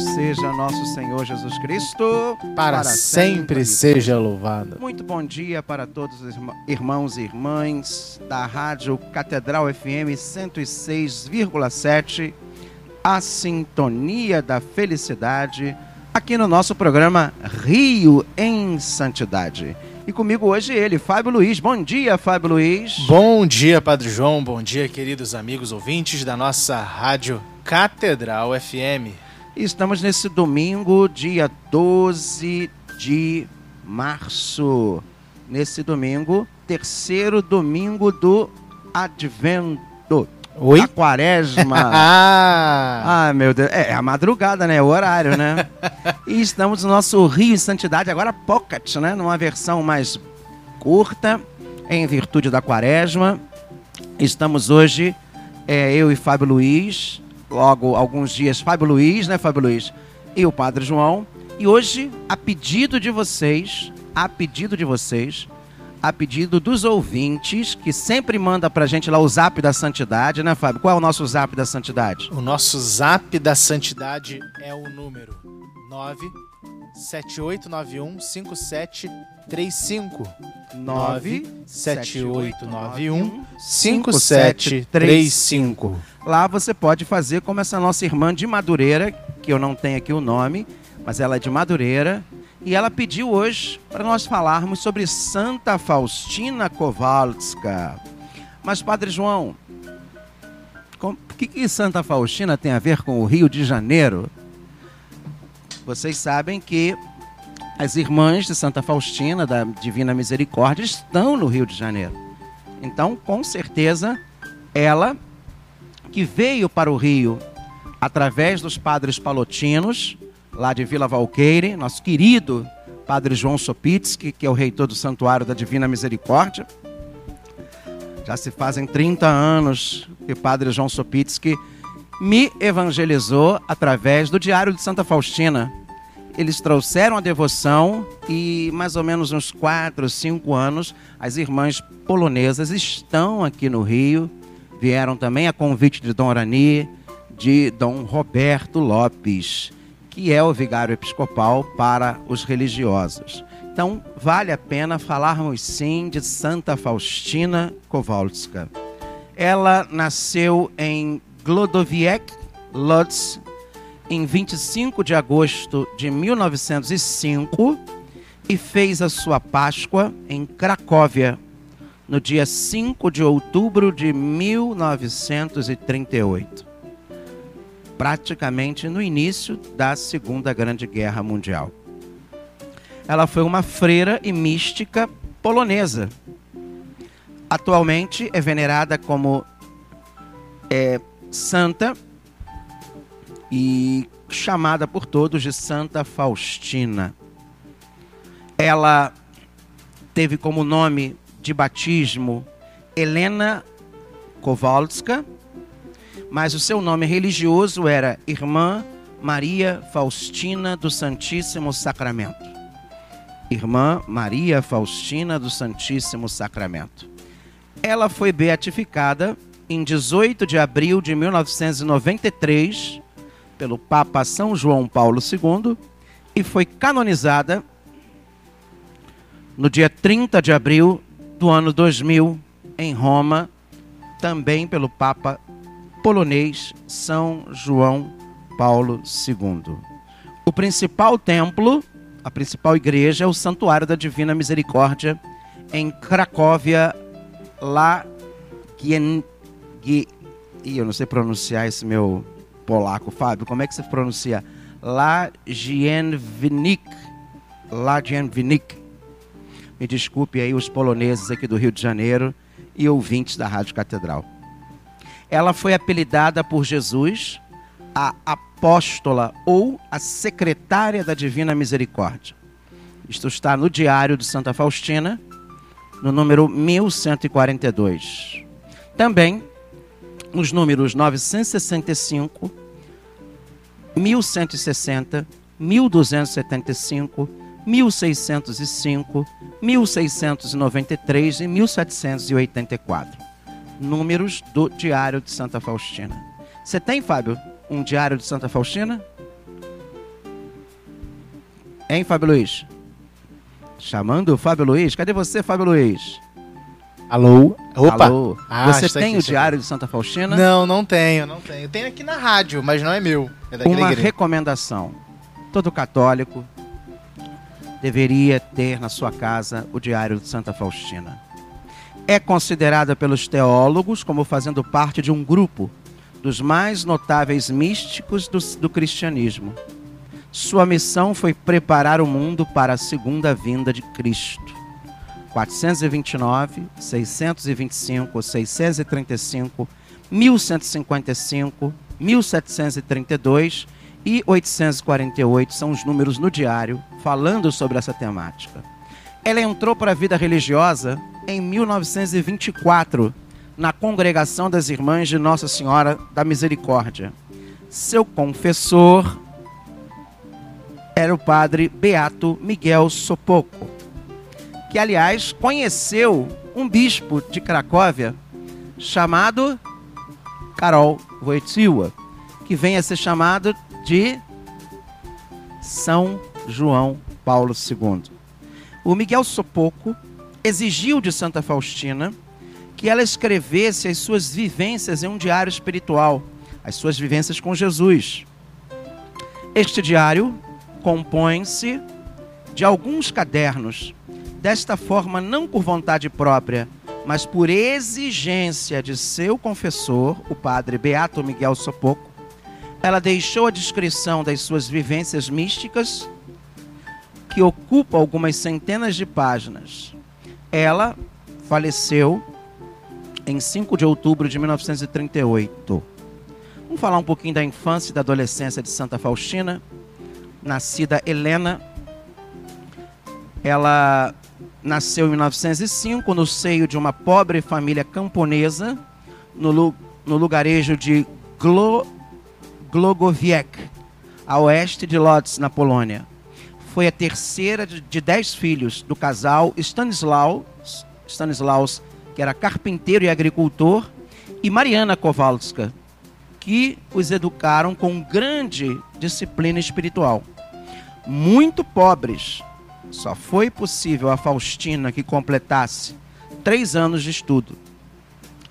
Seja nosso Senhor Jesus Cristo. Para, sempre, seja louvado. Muito bom dia para todos os irmã- irmãos e irmãs da Rádio Catedral FM 106,7, a sintonia da felicidade, aqui no nosso programa Rio em Santidade. E comigo hoje ele, Fábio Luiz. Bom dia, Fábio Luiz. Bom dia, Padre João. Bom dia, queridos amigos ouvintes da nossa rádio Catedral FM. Estamos nesse domingo, dia 12 de março. Nesse domingo, terceiro domingo do Advento. Oi? A quaresma. Ah, meu Deus. É, é a madrugada, né? O horário, né? e estamos no nosso Rio em Santidade, agora Pocket, né? Numa versão mais curta, em virtude da quaresma. Estamos hoje, é, eu e Fábio Luiz, logo alguns dias, Fábio Luiz, né, Fábio Luiz? E o Padre João. E hoje, a pedido de vocês, a pedido de vocês, a pedido dos ouvintes, que sempre manda pra gente lá o zap da santidade, né, Fábio? Qual é o nosso zap da santidade? o nosso zap da santidade é o número 978915735. 97891 5735. Lá você pode fazer como essa nossa irmã de Madureira, que eu não tenho aqui o nome, mas ela é de Madureira, e ela pediu hoje para nós falarmos sobre Santa Faustina Kowalska. Mas, Padre João, o que, que Santa Faustina tem a ver com o Rio de Janeiro? Vocês sabem que as irmãs de Santa Faustina, da Divina Misericórdia, estão no Rio de Janeiro. Então, com certeza, ela que veio para o Rio através dos padres palotinos, lá de Vila Valqueire, nosso querido padre João Sopitsky, que é o reitor do Santuário da Divina Misericórdia. Já se fazem 30 anos que padre João Sopitsky me evangelizou através do Diário de Santa Faustina. Eles trouxeram a devoção e mais ou menos uns 4, 5 anos as irmãs polonesas estão aqui no Rio vieram também a convite de Dom Orani, de Dom Roberto Lopes, que é o vigário episcopal para os religiosos. Então, vale a pena falarmos sim de Santa Faustina Kowalska. Ela nasceu em Glodowiec, Lodz, em 25 de agosto de 1905 e fez a sua Páscoa em Cracóvia, no dia 5 de outubro de 1938, praticamente no início da Segunda Grande Guerra Mundial. Ela foi uma freira e mística polonesa. Atualmente é venerada como é, santa e chamada por todos de Santa Faustina. Ela teve como nome de batismo Helena Kowalska, mas o seu nome religioso era Irmã Maria Faustina do Santíssimo Sacramento. Irmã Maria Faustina do Santíssimo Sacramento. Ela foi beatificada em 18 de abril de 1993 pelo Papa São João Paulo II e foi canonizada no dia 30 de abril do ano 2000, em Roma, também pelo Papa polonês São João Paulo II. O principal templo, a principal igreja, é o Santuário da Divina Misericórdia, em Cracóvia, lá. Gi- Ih, eu não sei pronunciar esse meu polaco, Fábio. Como é que se pronuncia? Lagienvinik. Lagienvinik. Me desculpe aí os poloneses aqui do Rio de Janeiro e ouvintes da Rádio Catedral. Ela foi apelidada por Jesus a apóstola ou a secretária da Divina Misericórdia. Isto está no Diário de Santa Faustina, no número 1142. Também nos números 965, 1160, 1275, 1605, 1693 e 1784. Números do Diário de Santa Faustina. Você tem, Fábio, um Diário de Santa Faustina? Hein, Fábio Luiz? Chamando o Fábio Luiz. Cadê você, Fábio Luiz? Alô? Opa! Alô. Ah, você tem aqui, o Diário de Santa Faustina? Não, não tenho, não tenho. Tenho aqui na rádio, mas não é meu. É daquela Uma igreja. recomendação. Todo católico deveria ter na sua casa o Diário de Santa Faustina. É considerada pelos teólogos como fazendo parte de um grupo dos mais notáveis místicos do, do cristianismo. Sua missão foi preparar o mundo para a segunda vinda de Cristo. 429, 625, 635, 1155, 1732 e 848 são os números no diário falando sobre essa temática. Ela entrou para a vida religiosa em 1924 na congregação das Irmãs de Nossa Senhora da Misericórdia. Seu confessor era o padre Beato Miguel Sopoco, que aliás conheceu um bispo de Cracóvia chamado Karol Wojtyła, que vem a ser chamado de São João Paulo II. O Miguel Sopoco exigiu de Santa Faustina que ela escrevesse as suas vivências em um diário espiritual, as suas vivências com Jesus. Este diário compõe-se de alguns cadernos, desta forma não por vontade própria, mas por exigência de seu confessor, o padre Beato Miguel Sopoco. Ela deixou a descrição das suas vivências místicas, que ocupa algumas centenas de páginas. Ela faleceu em 5 de outubro de 1938. Vamos falar um pouquinho da infância e da adolescência de Santa Faustina. Nascida Helena, ela nasceu em 1905 no seio de uma pobre família camponesa no, no lugarejo de Glo Glogowiec, a oeste de Lodz, na Polônia. Foi a terceira de, de dez filhos do casal Stanislaus, Stanislaus, que era carpinteiro e agricultor, e Mariana Kowalska, que os educaram com grande disciplina espiritual. Muito pobres, só foi possível a Faustina que completasse três anos de estudo.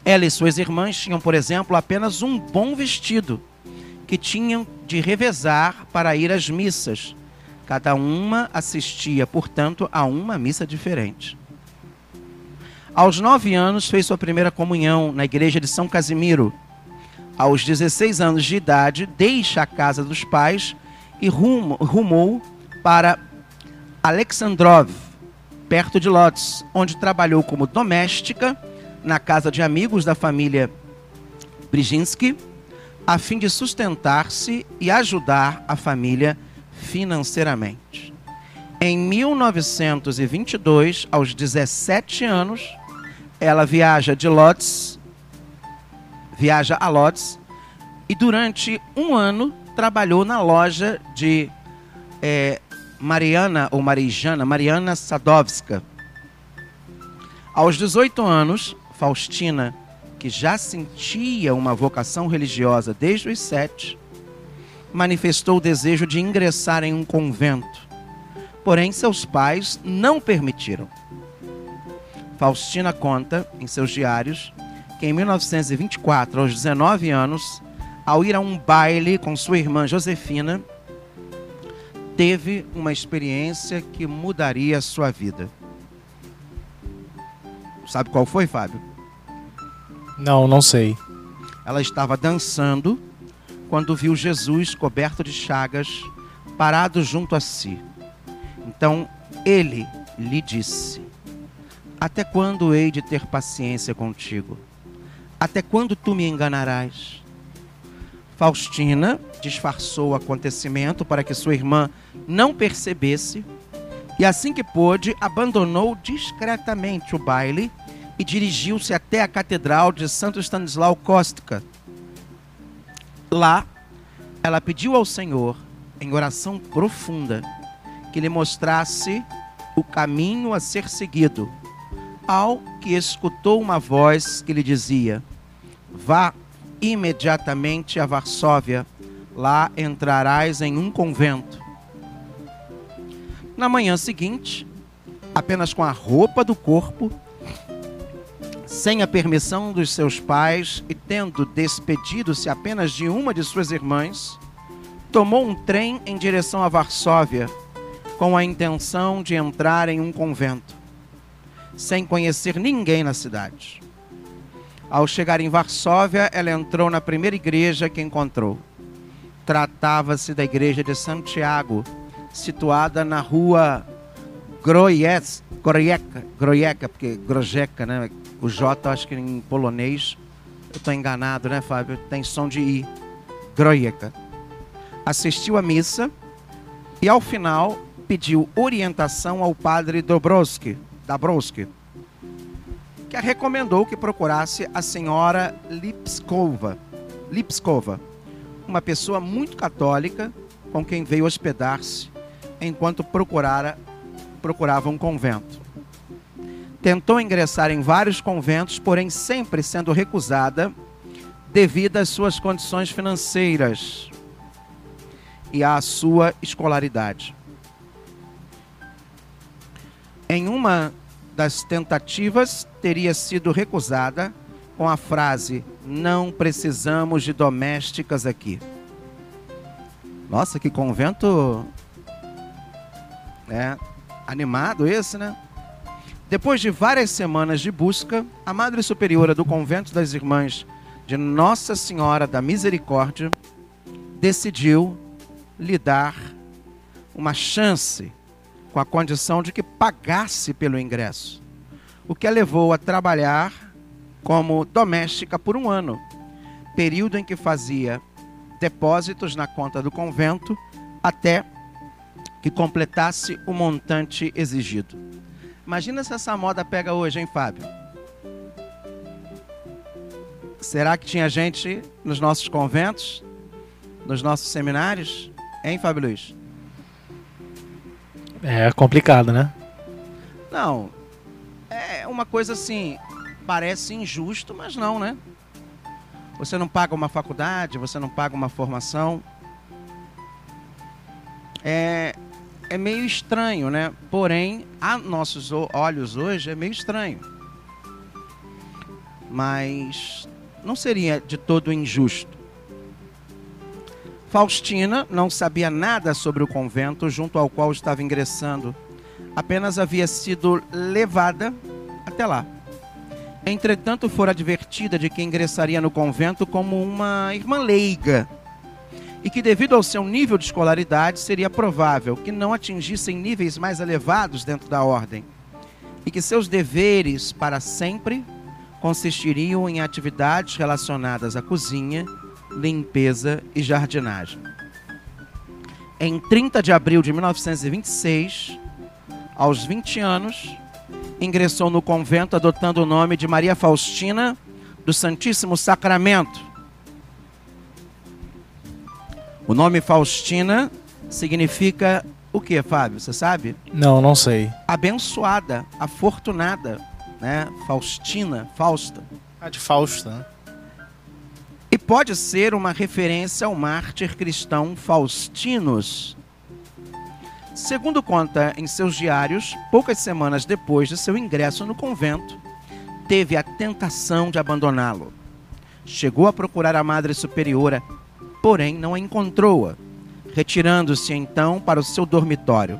Ela e suas irmãs tinham, por exemplo, apenas um bom vestido, que tinham de revezar para ir às missas. Cada uma assistia, portanto, a uma missa diferente. Aos nove anos, fez sua primeira comunhão na igreja de São Casimiro. Aos 16 anos de idade, deixa a casa dos pais e rumo, rumou para Alexandrov, perto de Lodz, onde trabalhou como doméstica na casa de amigos da família Brzezinski, a fim de sustentar-se e ajudar a família financeiramente. Em 1922, aos 17 anos, ela viaja de Lodz, viaja a Lodz, e durante um ano trabalhou na loja de é, Mariana, ou Marijana, Mariana Sadowska. Aos 18 anos, Faustina, que já sentia uma vocação religiosa desde os sete, manifestou o desejo de ingressar em um convento. Porém, seus pais não permitiram. Faustina conta em seus diários que em 1924, aos 19 anos, ao ir a um baile com sua irmã Josefina, teve uma experiência que mudaria a sua vida. Sabe qual foi, Fábio? Não, não sei. Ela estava dançando quando viu Jesus coberto de chagas, parado junto a si. Então ele lhe disse: Até quando hei de ter paciência contigo? Até quando tu me enganarás? Faustina disfarçou o acontecimento para que sua irmã não percebesse E assim que pôde, abandonou discretamente o baile e dirigiu-se até a Catedral de Santo Stanislau Kostka. Lá, ela pediu ao Senhor, em oração profunda, que lhe mostrasse o caminho a ser seguido, ao que escutou uma voz que lhe dizia: Vá imediatamente a Varsóvia, lá entrarás em um convento. Na manhã seguinte, apenas com a roupa do corpo, sem a permissão dos seus pais e tendo despedido-se apenas de uma de suas irmãs, tomou um trem em direção a Varsóvia, com a intenção de entrar em um convento, sem conhecer ninguém na cidade. Ao chegar em Varsóvia, ela entrou na primeira igreja que encontrou. Tratava-se da igreja de Santiago, situada na rua Groiec, Groieka, porque Grojeca, né? O J, acho que em polonês, eu estou enganado, né, Fábio? Tem som de I. Groieka. Assistiu à missa e, ao final, pediu orientação ao padre Dobrowski, Dabrowski que a recomendou que procurasse a senhora Lipskova, Lipskova, uma pessoa muito católica com quem veio hospedar-se enquanto procurara, procurava um convento. Tentou ingressar em vários conventos, porém sempre sendo recusada devido às suas condições financeiras e à sua escolaridade. Em uma das tentativas teria sido recusada com a frase: Não precisamos de domésticas aqui. Nossa, que convento né? animado esse, né? Depois de várias semanas de busca, a Madre Superiora do Convento das Irmãs de Nossa Senhora da Misericórdia decidiu lhe dar uma chance com a condição de que pagasse pelo ingresso, o que a levou a trabalhar como doméstica por um ano, período em que fazia depósitos na conta do convento até que completasse o montante exigido. Imagina se essa moda pega hoje, hein, Fábio? Será que tinha gente nos nossos conventos, nos nossos seminários? Hein, Fábio Luiz? É complicado, né? Não. É uma coisa assim, parece injusto, mas não, né? Você não paga uma faculdade, você não paga uma formação. É, é meio estranho, né? Porém, a nossos olhos hoje é meio estranho. Mas não seria de todo injusto. Faustina não sabia nada sobre o convento junto ao qual estava ingressando. Apenas havia sido levada até lá. Entretanto, fora advertida de que ingressaria no convento como uma irmã leiga e que, devido ao seu nível de escolaridade, seria provável que não atingissem níveis mais elevados dentro da ordem e que seus deveres para sempre consistiriam em atividades relacionadas à cozinha limpeza e jardinagem. Em 30 de abril de 1926, aos 20 anos, ingressou no convento adotando o nome de Maria Faustina do Santíssimo Sacramento. O nome Faustina significa o que, Fábio? Você sabe? Não, não sei. Abençoada, afortunada, né? Faustina, Fausta. Ah, de Fausta, né? Pode ser uma referência ao mártir cristão Faustinus. Segundo conta em seus diários, poucas semanas depois de seu ingresso no convento, teve a tentação de abandoná-lo. Chegou a procurar a Madre Superiora, porém não a encontrou-a, retirando-se então para o seu dormitório.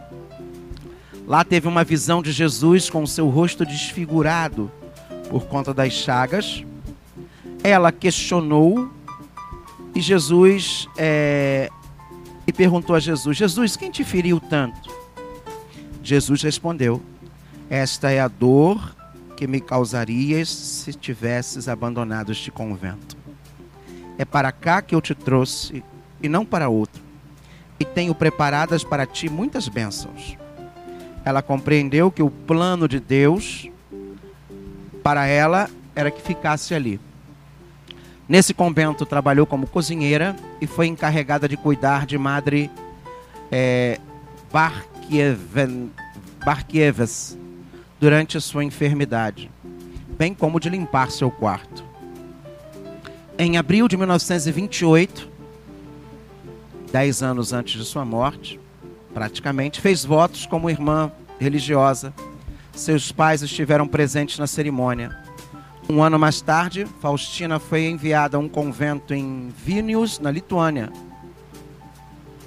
Lá teve uma visão de Jesus com seu rosto desfigurado por conta das chagas ela questionou e Jesus é, e perguntou a Jesus: Jesus, quem te feriu tanto? Jesus respondeu: Esta é a dor que me causarias se tivesses abandonado este convento. É para cá que eu te trouxe e não para outro. E tenho preparadas para ti muitas bênçãos. ela compreendeu que o plano de Deus para ela era que ficasse ali. Nesse convento trabalhou como cozinheira e foi encarregada de cuidar de Madre é, Barkieven, Barkievas durante sua enfermidade, bem como de limpar seu quarto. Em abril de 1928, dez anos antes de sua morte, praticamente, fez votos como irmã religiosa. Seus pais estiveram presentes na cerimônia. Um ano mais tarde, Faustina foi enviada a um convento em Vilnius, na Lituânia,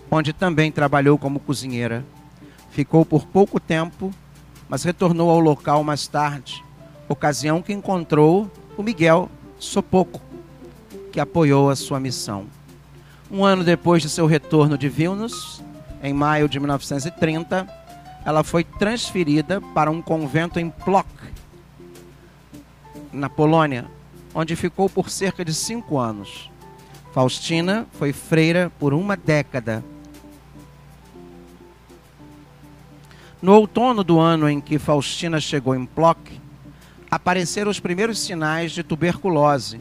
onde também trabalhou como cozinheira. Ficou por pouco tempo, mas retornou ao local mais tarde, ocasião que encontrou o Miguel Sopoco, que apoiou a sua missão. Um ano depois de seu retorno de Vilnius, em maio de 1930, ela foi transferida para um convento em Plock, na Polônia, onde ficou por cerca de cinco anos. Faustina foi freira por uma década. No outono do ano em que Faustina chegou em Plock, apareceram os primeiros sinais de tuberculose.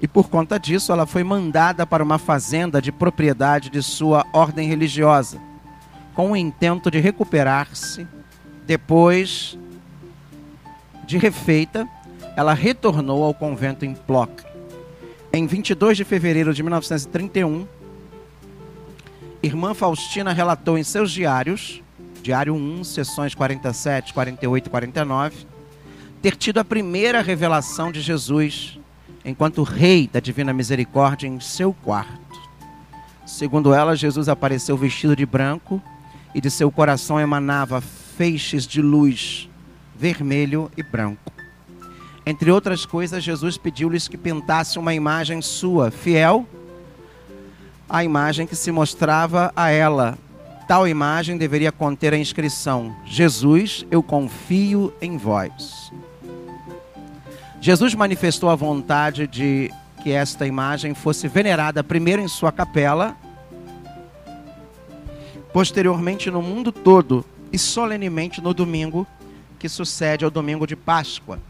E por conta disso, ela foi mandada para uma fazenda de propriedade de sua ordem religiosa com o intento de recuperar-se. Depois de refeita, ela retornou ao convento em Plock. Em 22 de fevereiro de 1931, irmã Faustina relatou em seus diários, diário 1, sessões 47, 48 e 49, ter tido a primeira revelação de Jesus enquanto rei da divina misericórdia em seu quarto. Segundo ela, Jesus apareceu vestido de branco e de seu coração emanava feixes de luz vermelho e branco. Entre outras coisas, Jesus pediu-lhes que pintasse uma imagem sua, fiel à imagem que se mostrava a ela. Tal imagem deveria conter a inscrição: Jesus, eu confio em vós. Jesus manifestou a vontade de que esta imagem fosse venerada primeiro em sua capela posteriormente no mundo todo e solenemente no domingo que sucede ao domingo de Páscoa.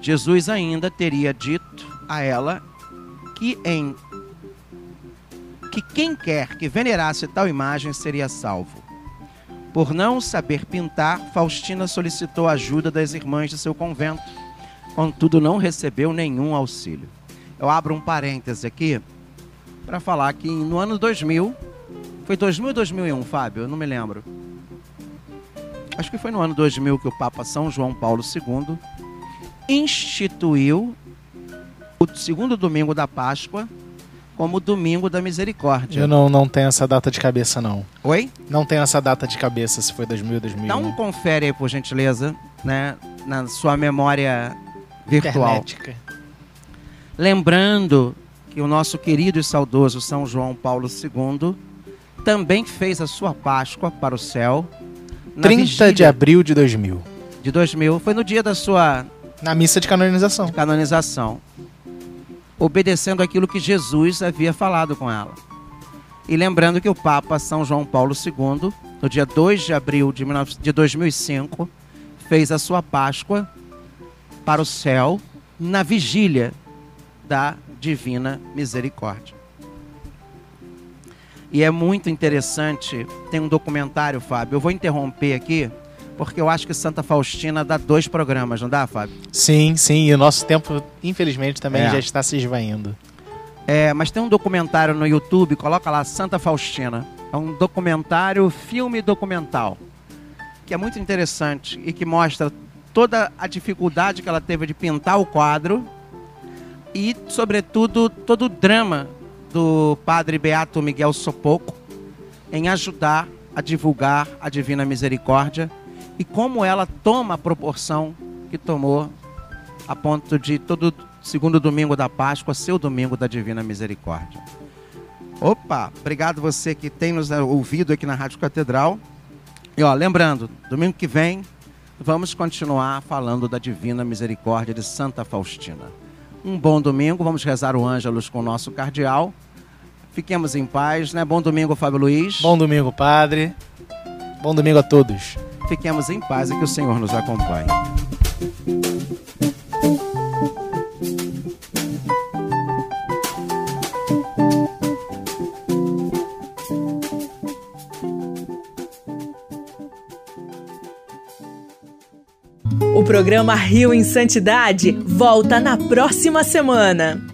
Jesus ainda teria dito a ela que em que quem quer que venerasse tal imagem seria salvo. Por não saber pintar, Faustina solicitou ajuda das irmãs de seu convento, contudo não recebeu nenhum auxílio. Eu abro um parêntese aqui para falar que no ano 2000 foi 2000 ou 2001, Fábio? Eu não me lembro. Acho que foi no ano 2000 que o Papa São João Paulo II instituiu o segundo domingo da Páscoa como domingo da misericórdia. Eu não, não tenho essa data de cabeça, não. Oi? Não tenho essa data de cabeça, se foi 2000 ou 2001. Dá um confere aí, por gentileza, né, na sua memória virtual. Internética. Lembrando que o nosso querido e saudoso São João Paulo II também fez a sua Páscoa para o céu. na 30 de abril de 2000. de 2000. Foi no dia da sua Na missa de canonização. canonização. Obedecendo aquilo que Jesus havia falado com ela. E lembrando que o Papa São João Paulo II, no dia 2 de abril de 19 de 2005, fez a sua Páscoa para o céu na vigília da Divina Misericórdia. E é muito interessante, tem um documentário, Fábio. Eu vou interromper aqui, porque eu acho que Santa Faustina dá dois programas, não dá, Fábio? Sim, sim. E o nosso tempo, infelizmente, também É. já está se esvaindo. É, mas tem um documentário no YouTube, coloca lá Santa Faustina. É um documentário, filme documental, que é muito interessante e que mostra toda a dificuldade que ela teve de pintar o quadro e, sobretudo, todo o drama do padre Beato Miguel Sopoco em ajudar a divulgar a Divina Misericórdia e como ela toma a proporção que tomou a ponto de todo segundo domingo da Páscoa ser o domingo da Divina Misericórdia. Opa, obrigado você que tem nos ouvido aqui na Rádio Catedral. E ó, lembrando, domingo que vem vamos continuar falando da Divina Misericórdia de Santa Faustina. Um bom domingo, vamos rezar o Ângelus com o nosso cardeal. Fiquemos em paz, né? Bom domingo, Fábio Luiz. Bom domingo, padre. Bom domingo a todos. Fiquemos em paz e que o Senhor nos acompanhe. O programa Rio em Santidade volta na próxima semana.